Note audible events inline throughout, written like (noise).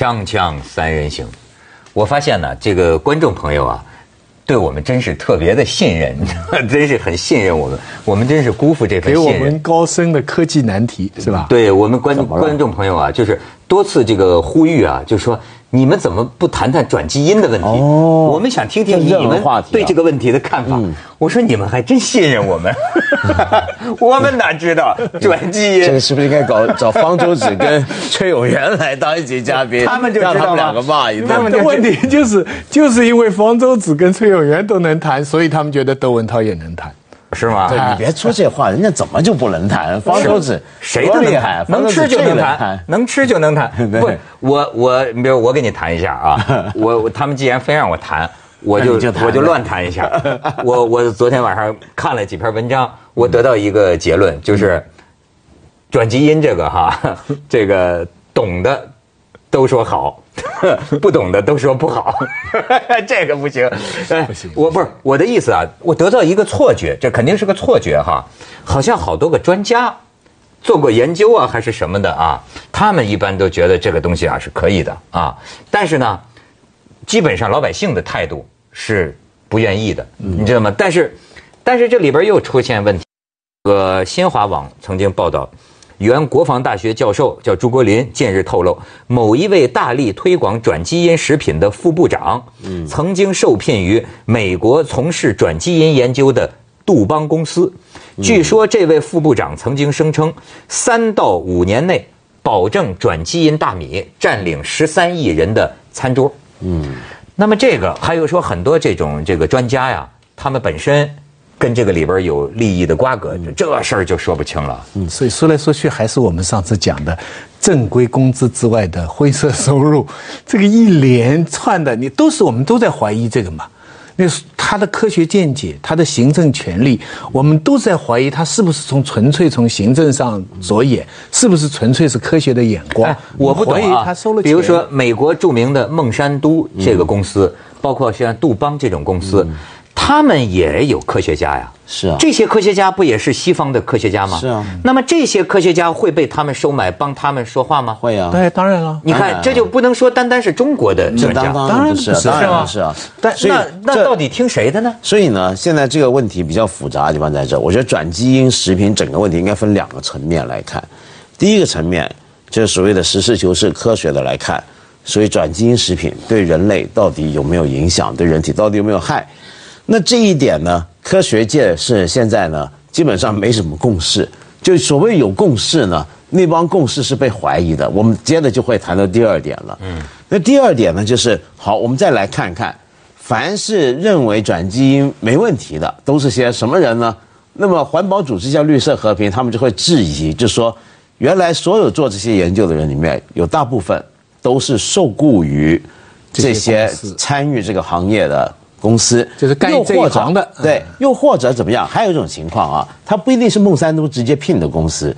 锵锵三人行，我发现呢，这个观众朋友啊，对我们真是特别的信任，(laughs) 真是很信任我们，我们真是辜负这份信任给我们。高深的科技难题是吧？对我们观观众朋友啊，就是多次这个呼吁啊，就说你们怎么不谈谈转基因的问题？哦我们想听听这你们对这个问题的看法。我说你们还真信任我们，(laughs) 我们哪知道转基因这个？是不是应该搞找方舟子跟崔永元来当一节嘉宾？他们就知道让他们了两个骂一顿。他们的问题就是就是因为方舟子跟崔永元都能谈，所以他们觉得窦文涛也能谈。是吗？对你别说这话，人家怎么就不能谈？方舟子谁都厉害谈，，能吃就能谈，(laughs) 能吃就能谈。对不，我我，比如我给你谈一下啊，(laughs) 我我他们既然非让我谈，我就就我就乱谈一下。我我昨天晚上看了几篇文章，我得到一个结论，就是转基因这个哈，这个懂的都说好，(laughs) 不懂的都说不好，(laughs) 这个不行。哎不行我不是我的意思啊，我得到一个错觉，这肯定是个错觉哈，好像好多个专家。做过研究啊，还是什么的啊？他们一般都觉得这个东西啊是可以的啊，但是呢，基本上老百姓的态度是不愿意的，你知道吗？但是，但是这里边又出现问题。这个新华网曾经报道，原国防大学教授叫朱国林近日透露，某一位大力推广转基因食品的副部长，曾经受聘于美国从事转基因研究的杜邦公司。据说这位副部长曾经声称，三到五年内保证转基因大米占领十三亿人的餐桌。嗯，那么这个还有说很多这种这个专家呀，他们本身跟这个里边有利益的瓜葛，这事儿就说不清了。嗯，所以说来说去还是我们上次讲的，正规工资之外的灰色收入，(laughs) 这个一连串的，你都是我们都在怀疑这个嘛。那是他的科学见解，他的行政权力，我们都在怀疑他是不是从纯粹从行政上着眼，是不是纯粹是科学的眼光哎？，我不懂怀疑啊。他收了钱。比如说美国著名的孟山都这个公司，包括像杜邦这种公司，他们也有科学家呀。是啊这些科学家不也是西方的科学家吗？是啊。那么这些科学家会被他们收买，帮他们说话吗？会啊，对，当然了。你看，这就不能说单单是中国的专家，这当然然不是啊，不是当然是吗是啊。但那那到底听谁的呢？所以呢，现在这个问题比较复杂的地方在这，我觉得转基因食品整个问题应该分两个层面来看。第一个层面就是所谓的实事求是、科学的来看，所以转基因食品对人类到底有没有影响，对人体到底有没有害？那这一点呢，科学界是现在呢基本上没什么共识。就所谓有共识呢，那帮共识是被怀疑的。我们接着就会谈到第二点了。嗯，那第二点呢，就是好，我们再来看看，凡是认为转基因没问题的，都是些什么人呢？那么环保组织叫绿色和平，他们就会质疑，就说原来所有做这些研究的人里面，有大部分都是受雇于这这些参与这个行业的公司，就是干这一行的对，又或者怎么样？还有一种情况啊，他不一定是孟山都直接聘的公司，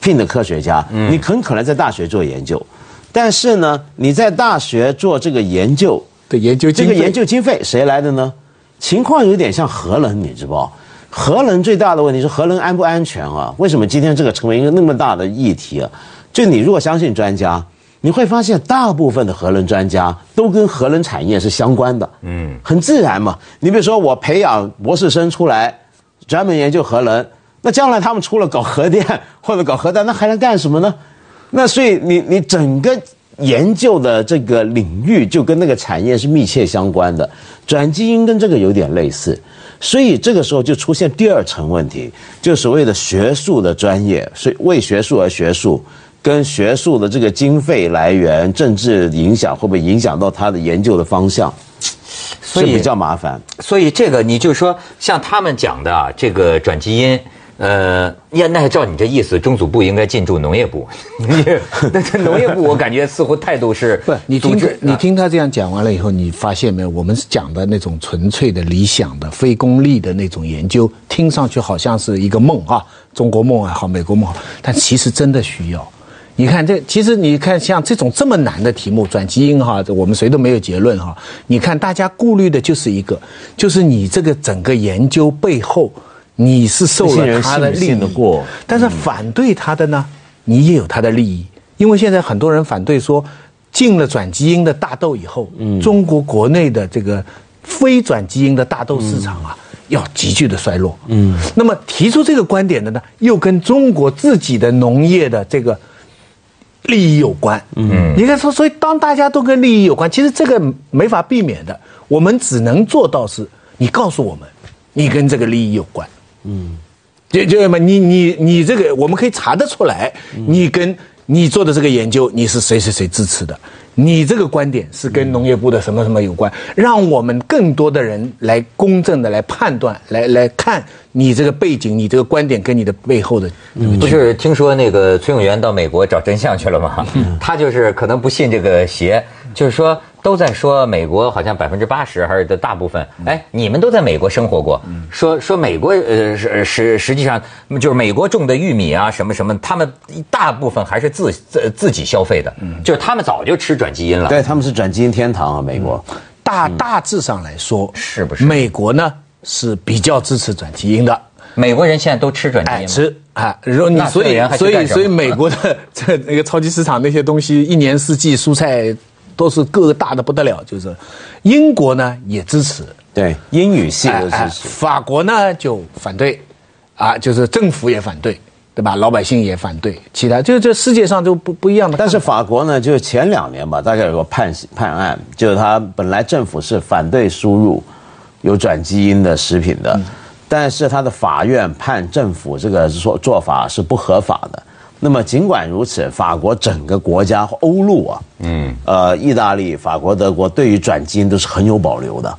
聘的科学家，你很可能在大学做研究，但是呢，你在大学做这个研究，的研究这个研究经费谁来的呢？情况有点像核能，你知不知道？核能最大的问题是核能安不安全啊？为什么今天这个成为一个那么大的议题啊？就你如果相信专家，你会发现大部分的核能专家都跟核能产业是相关的，嗯，很自然嘛。你比如说我培养博士生出来，专门研究核能，那将来他们除了搞核电或者搞核弹，那还能干什么呢？那所以你你整个研究的这个领域就跟那个产业是密切相关的，转基因跟这个有点类似，所以这个时候就出现第二层问题，就所谓的学术的专业，是为学术而学术，跟学术的这个经费来源、政治影响会不会影响到他的研究的方向，所以是比较麻烦。所以这个你就说，像他们讲的啊，这个转基因，呃，呀，那照你这意思，中组部应该进驻农业部。你 (laughs) 那这农业部，我感觉似乎态度是 (laughs) 不，你听你听他这样讲完了以后，你发现没有？我们讲的那种纯粹的、理想的、非功利的那种研究，听上去好像是一个梦啊，中国梦也好，美国梦好，但其实真的需要。你看这，其实你看像这种这么难的题目，转基因哈，这我们谁都没有结论哈。你看大家顾虑的就是一个，就是你这个整个研究背后，你是受了他的利益。过。但是反对他的呢，你也有他的利益，因为现在很多人反对说，进了转基因的大豆以后，中国国内的这个非转基因的大豆市场啊，要急剧的衰落。嗯，那么提出这个观点的呢，又跟中国自己的农业的这个利益有关。嗯，你看说，所以当大家都跟利益有关，其实这个没法避免的，我们只能做到是，你告诉我们，你跟这个利益有关。嗯，就就那么，你你你这个，我们可以查得出来，你跟你做的这个研究，你是谁谁谁支持的？你这个观点是跟农业部的什么什么有关？让我们更多的人来公正的来判断，来来看你这个背景，你这个观点跟你的背后的。不是听说那个崔永元到美国找真相去了吗？(laughs) 他就是可能不信这个邪，就是说都在说美国好像百分之八十还是的大部分，哎，你们都在美国生活过，说说美国呃实实实际上就是美国种的玉米啊什么什么，他们大部分还是自自自己消费的，就是他们早就吃转基因了。对，他们是转基因天堂啊，美国。大大致上来说，是不是？美国呢是比较支持转基因的，美国人现在都吃转基因哎，吃啊，然后你所以所以所以美国的 (laughs) 这那个超级市场那些东西，一年四季蔬菜都是个大的不得了，就是英国呢也支持，对，英语系的支持。法国呢就反对，啊，就是政府也反对，对吧？老百姓也反对，其他就这世界上就不不一样的。但是法国呢，就是前两年吧，大概有个判判案，就是他本来政府是反对输入有转基因的食品的，但是他的法院判政府这个做做法是不合法的。那么尽管如此，法国整个国家欧陆啊，嗯，呃，意大利、法国、德国对于转基因都是很有保留的，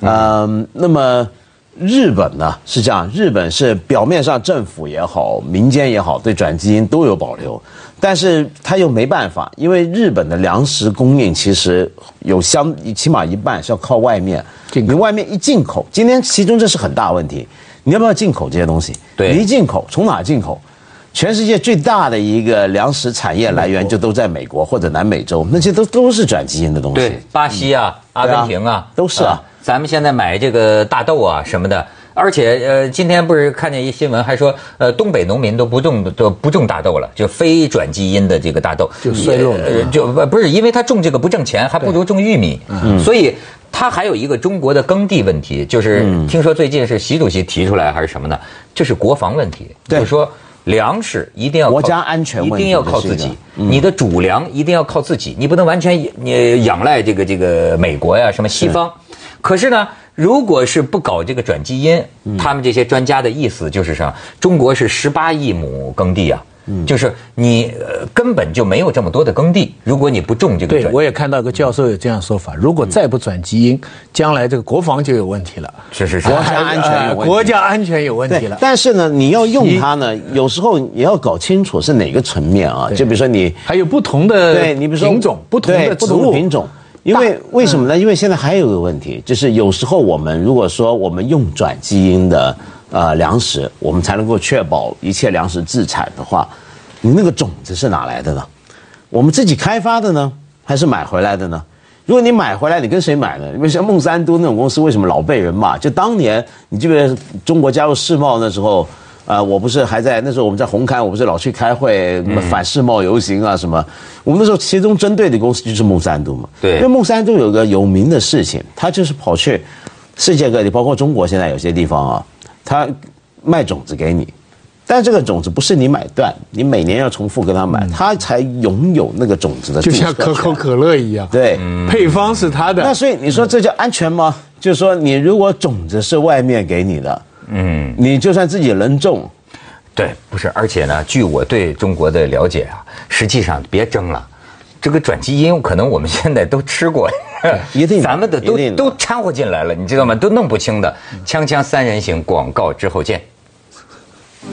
嗯、那么日本呢是这样，日本是表面上政府也好，民间也好，对转基因都有保留，但是他又没办法，因为日本的粮食供应其实有相起码一半是要靠外面，进口。你外面一进口，今天其中这是很大问题，你要不要进口这些东西？对。你一进口从哪进口？全世界最大的一个粮食产业来源就都在美国或者南美洲，那些都都是转基因的东西。对，巴西啊，阿根廷啊，都是啊咱们现在买这个大豆啊什么的，而且呃，今天不是看见一新闻，还说呃，东北农民都不种都不种大豆了，就非转基因的这个大豆就衰落了呃就不不是因为他种这个不挣钱，还不如种玉米，嗯所以。他还有一个中国的耕地问题，就是听说最近是习主席提出来还是什么呢？这是国防问题，对就是说粮食一定要靠国家安全问题一定要靠自己你的主粮一定要靠自己，你不能完全你仰赖这个这个美国呀什么西方。可是呢，如果是不搞这个转基因，他们这些专家的意思就是什么？中国是十八亿亩耕地啊。就是你呃根本就没有这么多的耕地，如果你不种这个对，我也看到个教授有这样说法：如果再不转基因，将来这个国防就有问题了，是是是，国家安全有问题呃国家安全有问题了，。但是呢，你要用它呢，有时候也要搞清楚是哪个层面啊。就比如说你，还有不同的对你比如说品种，不同的植物同品种。因为为什么呢？因为现在还有一个问题，就是有时候我们如果说我们用转基因的呃粮食，我们才能够确保一切粮食自产的话，你那个种子是哪来的呢？我们自己开发的呢，还是买回来的呢？如果你买回来，你跟谁买呢？因为像孟山都那种公司，为什么老被人骂？就当年你记得中国加入世贸那时候，呃，我不是还在那时候我们在红磡，我不是老去开会，反世贸游行啊什么。我们那时候其中针对的公司就是孟山都嘛。对因为孟山都有个有名的事情，他就是跑去世界各地，包括中国现在有些地方啊，他卖种子给你。但这个种子不是你买断，你每年要重复跟他买，他才拥有那个种子的就。像可口可乐一样，对，配方是他的。那所以你说这叫安全吗？就是说，你如果种子是外面给你的，嗯，你就算自己能种，对，不是，而且呢，据我对中国的了解啊，实际上别争了，这个转基因可能我们现在都吃过，(laughs) 一定咱们的都都掺和进来了，你知道吗？都弄不清的。锵锵三人行，广告之后见。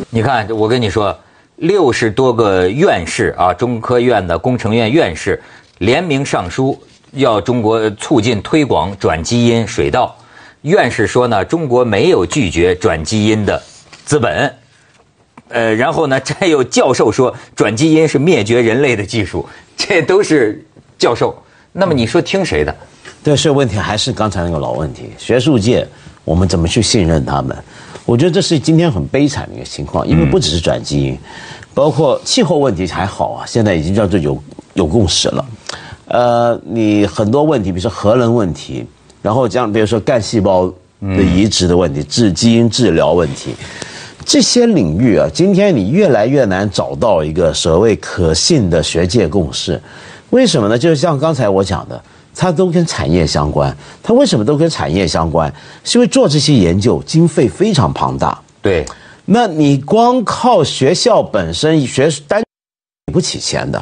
你看，我跟你说，六十多个院士啊，中科院的工程院院士联名上书，要中国促进推广转基因水稻。院士说呢，中国没有拒绝转基因的资本。呃，然后呢，再有教授说转基因是灭绝人类的技术，这都是教授。那么你说听谁的？对，所以问题还是刚才那个老问题，学术界我们怎么去信任他们？我觉得这是今天很悲惨的一个情况，因为不只是转基因，包括气候问题还好啊，现在已经叫做有有共识了。呃，你很多问题，比如说核能问题，然后像比如说干细胞的移植的问题、治基因治疗问题，这些领域啊，今天你越来越难找到一个所谓可信的学界共识。为什么呢？就是像刚才我讲的，它都跟产业相关。它为什么都跟产业相关？是因为做这些研究经费非常庞大。对，那你光靠学校本身学单给不起钱的，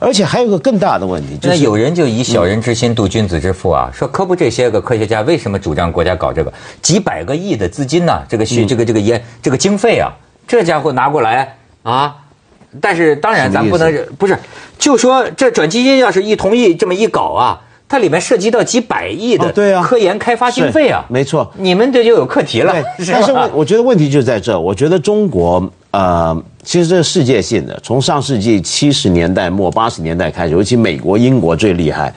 而且还有个更大的问题，就是那有人就以小人之心度君子之腹啊，说科布这些个科学家为什么主张国家搞这个几百个亿的资金呢？这个嗯学这个这个研这个经费啊，这家伙拿过来啊。但是当然，咱不能不是，就说这转基因要是一同意这么一搞啊，它里面涉及到几百亿的哦对啊科研开发经费啊，是没错你们这就有课题了 (laughs) 但是问我觉得问题就在这，我觉得中国呃，其实这是世界性的，从上世纪七十年代末八十年代开始，尤其美国、英国最厉害。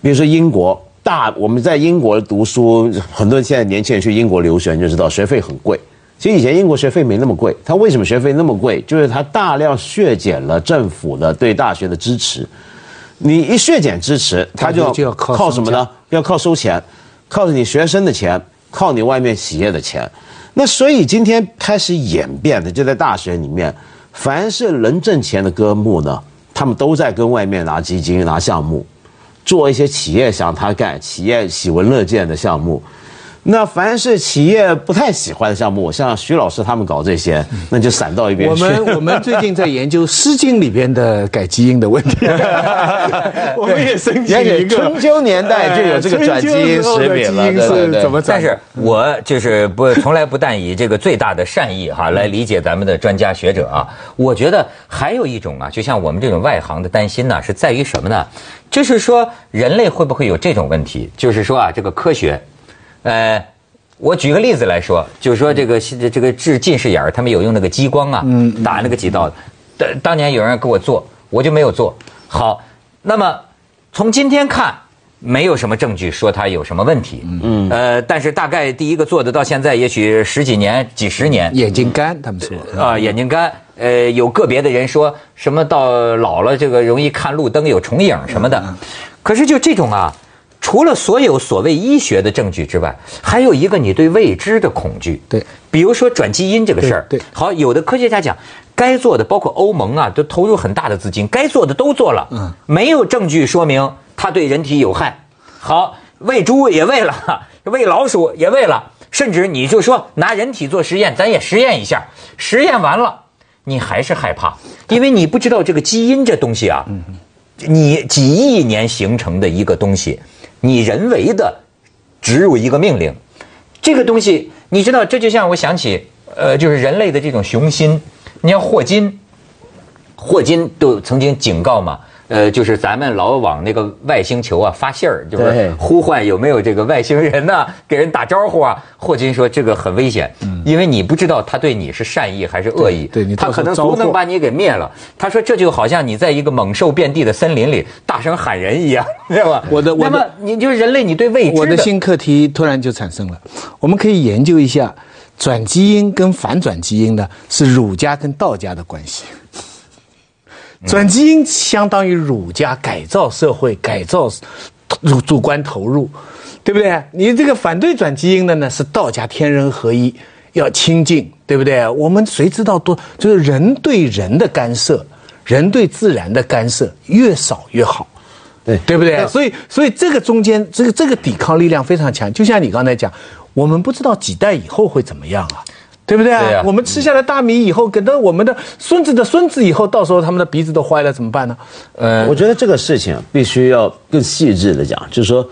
比如说英国大，我们在英国读书，很多现在年轻人去英国留学，你就知道学费很贵。其实以前英国学费没那么贵，它为什么学费那么贵？就是它大量削减了政府的对大学的支持。你一削减支持，它就就要靠靠什么呢？要靠收钱，靠着你学生的钱，靠你外面企业的钱。那所以今天开始演变的，就在大学里面，凡是能挣钱的科目呢，他们都在跟外面拿基金、拿项目，做一些企业想他干、企业喜闻乐见的项目。那凡是企业不太喜欢的项目，像徐老师他们搞这些，那就散到一边去。我们我们最近在研究《诗经》里边的改基因的问题，(laughs) 我们也申请一个春秋年代就有这个转基因识别了，对对对是怎么转？但是我就是不从来不但以这个最大的善意哈来理解咱们的专家学者啊，我觉得还有一种啊，就像我们这种外行的担心呢，是在于什么呢？就是说人类会不会有这种问题？就是说啊，这个科学，呃。我举个例子来说，就是说这个这个治近视眼儿，他们有用那个激光啊，打那个几道。当当年有人给我做，我就没有做。好，那么从今天看，没有什么证据说它有什么问题。嗯，呃，但是大概第一个做的到现在，也许十几年、几十年，眼睛干，他们说啊、眼睛干。呃，有个别的人说什么到老了这个容易看路灯有重影什么的，可是就这种啊，除了所有所谓医学的证据之外，还有一个你对未知的恐惧。对，比如说转基因这个事儿。对对好，有的科学家讲，该做的包括欧盟啊，都投入很大的资金，该做的都做了，嗯，没有证据说明它对人体有害。好，喂猪也喂了，喂老鼠也喂了，甚至你就说拿人体做实验，咱也实验一下，实验完了，你还是害怕，因为你不知道这个基因这东西啊，你几亿年形成的一个东西，你人为的植入一个命令，这个东西你知道，这就像我想起，呃，就是人类的这种雄心。你像霍金，霍金都曾经警告嘛，呃，就是咱们老往那个外星球啊发信儿，就是呼唤有没有这个外星人呐、给人打招呼啊。霍金说这个很危险，因为你不知道他对你是善意还是恶意，对对你他可能到时候招祸足能把你给灭了。他说这就好像你在一个猛兽遍地的森林里大声喊人一样，(laughs) 知道吧？我的我的那么你就是人类，你对未知我的新课题突然就产生了，我们可以研究一下转基因跟反转基因呢是儒家跟道家的关系。转基因相当于儒家改造社会、改造主主观投入，对不对？你这个反对转基因的呢，是道家天人合一，要清净，对不对？我们谁知道多就是人对人的干涉，人对自然的干涉越少越好。对对不对？所以，所以这个中间，这个这个抵抗力量非常强。就像你刚才讲，我们不知道几代以后会怎么样啊，对不对对呀我们吃下来大米以后，给到我们的孙子的孙子以后，到时候他们的鼻子都坏了，怎么办呢？呃，我觉得这个事情必须要更细致的讲，就是说，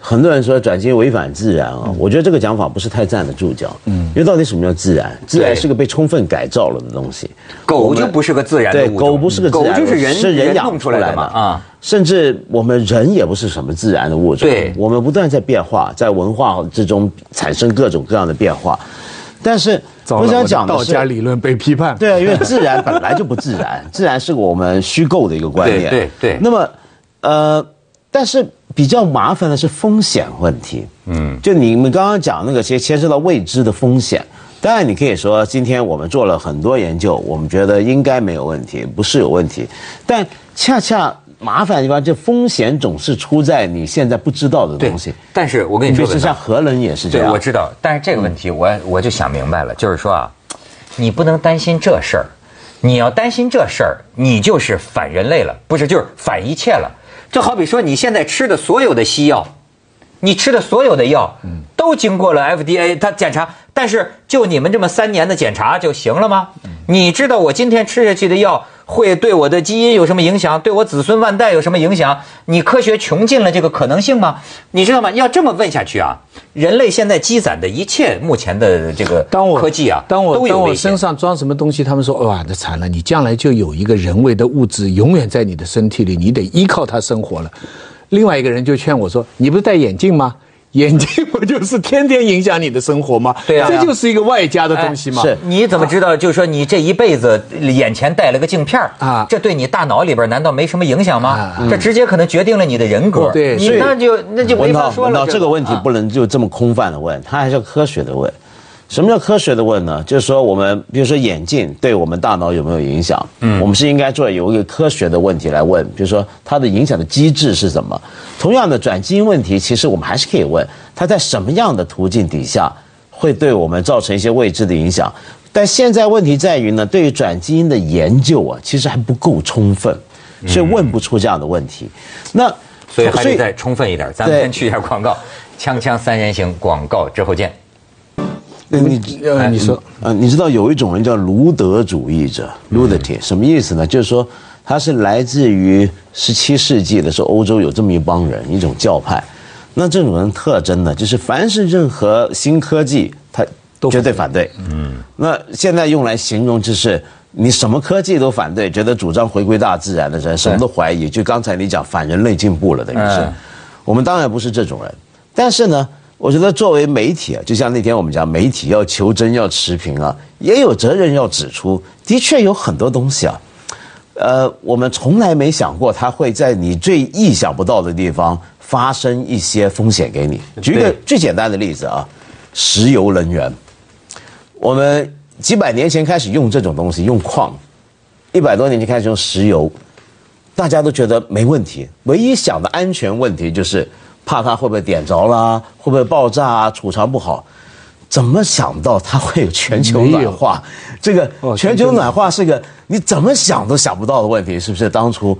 很多人说转基因违反自然啊，我觉得这个讲法不是太站得住脚。嗯，因为到底什么叫自然？自然是个被充分改造了的东西。狗就不是个自然的对，物种狗不是个自然就是人是人养出来的嘛啊。甚至我们人也不是什么自然的物种，对我们不断在变化，在文化之中产生各种各样的变化。但是我想讲的是，道家理论被批判。对啊，因为自然本来就不自然，自然是我们虚构的一个观念。对对对那么，呃，但是比较麻烦的是风险问题。嗯，就你们刚刚讲那个，其实牵涉到未知的风险。当然，你可以说今天我们做了很多研究，我们觉得应该没有问题，不是有问题。但恰恰麻烦的地方，这风险总是出在你现在不知道的东西。，但是我跟你说，比如说像核能也是这对，样。我知道，但是这个问题我我就想明白了，就是说啊，你不能担心这事儿，你要担心这事儿，你就是反人类了，不是就是反一切了。就好比说你现在吃的所有的西药，你吃的所有的药，都经过了 FDA 它检查，但是就你们这么三年的检查就行了吗？你知道我今天吃下去的药会对我的基因有什么影响，对我子孙万代有什么影响？你科学穷尽了这个可能性吗？你知道吗？要这么问下去啊，人类现在积攒的一切目前的这个当我科技啊，当我当我身。上装什么东西，他们说哇，那惨了，你将来就有一个人为的物质永远在你的身体里，你得依靠它生活了。另外一个人就劝我说，你不是戴眼镜吗？眼睛不就是天天影响你的生活吗？对啊这就是一个外加的东西嘛。哎是你怎么知道？就是说，你这一辈子眼前戴了个镜片儿啊这对你大脑里边难道没什么影响吗啊？这直接可能决定了你的人格。对你那就那就没文涛，法说了。文涛，这个问题啊不能就这么空泛的问，它还是要科学的问。什么叫科学的问呢？就是说，我们比如说眼镜对我们大脑有没有影响？嗯，我们是应该做有一个科学的问题来问，比如说它的影响的机制是什么？同样的转基因问题，其实我们还是可以问，它在什么样的途径底下会对我们造成一些未知的影响？但现在问题在于呢，对于转基因的研究啊，其实还不够充分，所以问不出这样的问题。那所以还得再充分一点。咱们先去一下广告，锵锵三人行广告之后见。对你呃，你说，呃，你知道有一种人叫卢德主义者 （Ludity），什么意思呢？就是说他是来自于十七世纪的时候，欧洲有这么一帮人，一种教派。那这种人特征呢，就是凡是任何新科技，他都绝对反对。嗯，那现在用来形容就是你什么科技都反对，觉得主张回归大自然的人，什么都怀疑。就刚才你讲反人类进步了，等于是嗯。我们当然不是这种人，但是呢，我觉得作为媒体啊，就像那天我们讲，媒体要求真要持平啊，也有责任要指出，的确有很多东西啊，呃，我们从来没想过它会在你最意想不到的地方发生一些风险给你。举一个最简单的例子啊，石油能源，我们几百年前开始用这种东西，用矿，一百多年前开始用石油，大家都觉得没问题，唯一想的安全问题就是怕它会不会点着啦，会不会爆炸啊，储藏不好。怎么想到它会有全球暖化？这个哦全球暖化是个你怎么想都想不到的问题，是不是？当初，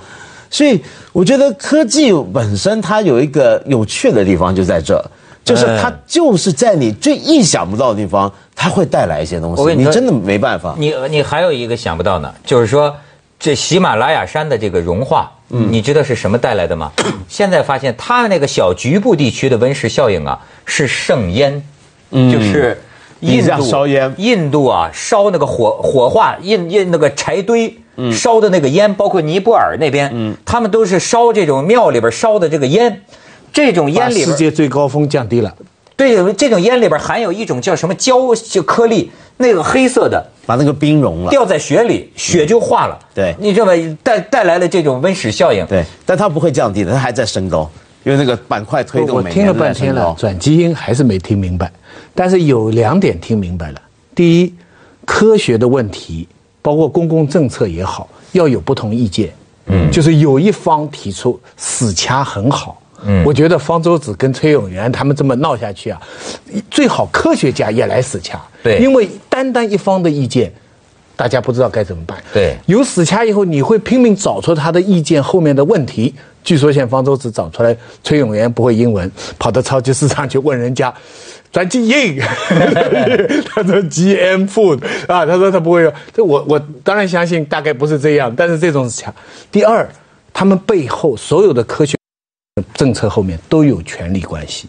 所以我觉得科技本身它有一个有趣的地方就在这，就是它就是在你最意想不到的地方，它会带来一些东西，我跟你说你真的没办法。你你还有一个想不到呢，就是说这喜马拉雅山的这个融化，嗯你知道是什么带来的吗？(coughs) 现在发现它那个小局部地区的温室效应啊，是盛烟，就是印度烧烟印度啊烧那个火火化印印那个柴堆。嗯烧的那个烟，包括尼泊尔那边，他们都是烧这种庙里边烧的这个烟，这种烟里边世界最高峰降低了。对，这种烟里边含有一种叫什么胶就颗粒，那个黑色的，把那个冰融了，掉在雪里，雪就化了。对你知道吧？带带来了这种温室效应。对，但它不会降低的，它还在升高，因为那个板块推动我听了半天了升高，。转基因还是没听明白，但是有两点听明白了。第一，科学的问题，包括公共政策也好，要有不同意见。嗯，就是有一方提出死掐很好。嗯，我觉得方舟子跟崔永元他们这么闹下去啊，最好科学家也来死掐。对因为单单一方的意见，大家不知道该怎么办。对有死掐以后，你会拼命找出他的意见后面的问题。据说现在方舟子找出来，崔永元不会英文，跑到超级市场去问人家转基因，(laughs) 他说 GM food 啊，他说他不会用。这我我当然相信，大概不是这样，但是这种是强。第二，他们背后所有的科学政策后面都有权力关系。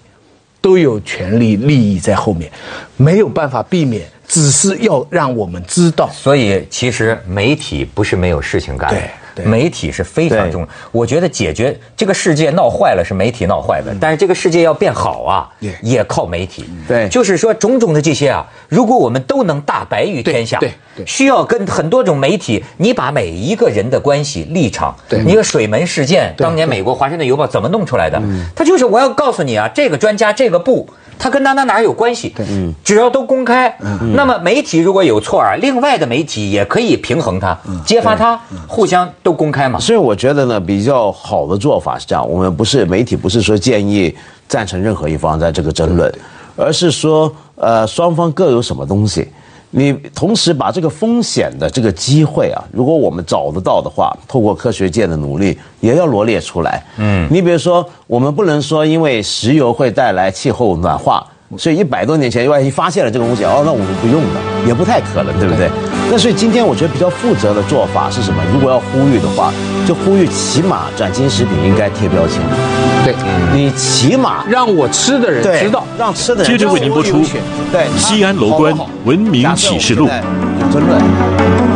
都有权利利益在后面，没有办法避免，只是要让我们知道。所以其实媒体不是没有事情干对媒体是非常重要。我觉得解决这个世界闹坏了是媒体闹坏的，但是这个世界要变好啊，也靠媒体。对。就是说种种的这些啊，如果我们都能大白于天下，对需要跟很多种媒体，你把每一个人的关系立场，对。你个水门事件，当年美国《华盛顿邮报》怎么弄出来的？他就是我要告诉你啊，这个专家这个部它跟哪哪哪有关系？对，只要都公开，那么媒体如果有错啊，另外的媒体也可以平衡它，揭发它，互相都公开嘛。所以我觉得呢，比较好的做法是这样：我们不是媒体，不是说建议赞成任何一方在这个争论，而是说，呃，双方各有什么东西。你同时把这个风险的这个机会啊，如果我们找得到的话，透过科学界的努力，也要罗列出来。嗯，你比如说，我们不能说因为石油会带来气候暖化。所以一百多年前，万一发现了这个东西，哦，那我们不用了，也不太可能，对不对？那所以今天我觉得比较负责的做法是什么？如果要呼吁的话，就呼吁起码转基因食品应该贴标签。对，你起码让我吃的人知道，让吃的人接着为您播出。对，西安楼观文明启示录。有争论。